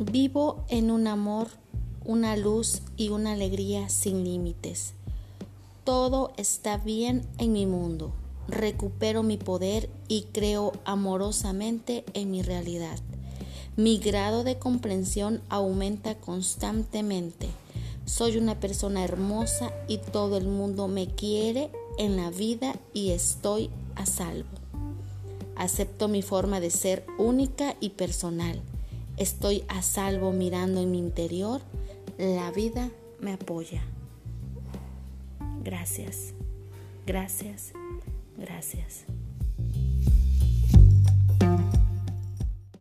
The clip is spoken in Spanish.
Vivo en un amor, una luz y una alegría sin límites. Todo está bien en mi mundo. Recupero mi poder y creo amorosamente en mi realidad. Mi grado de comprensión aumenta constantemente. Soy una persona hermosa y todo el mundo me quiere en la vida y estoy a salvo. Acepto mi forma de ser única y personal. Estoy a salvo mirando en mi interior. La vida me apoya. Gracias, gracias, gracias.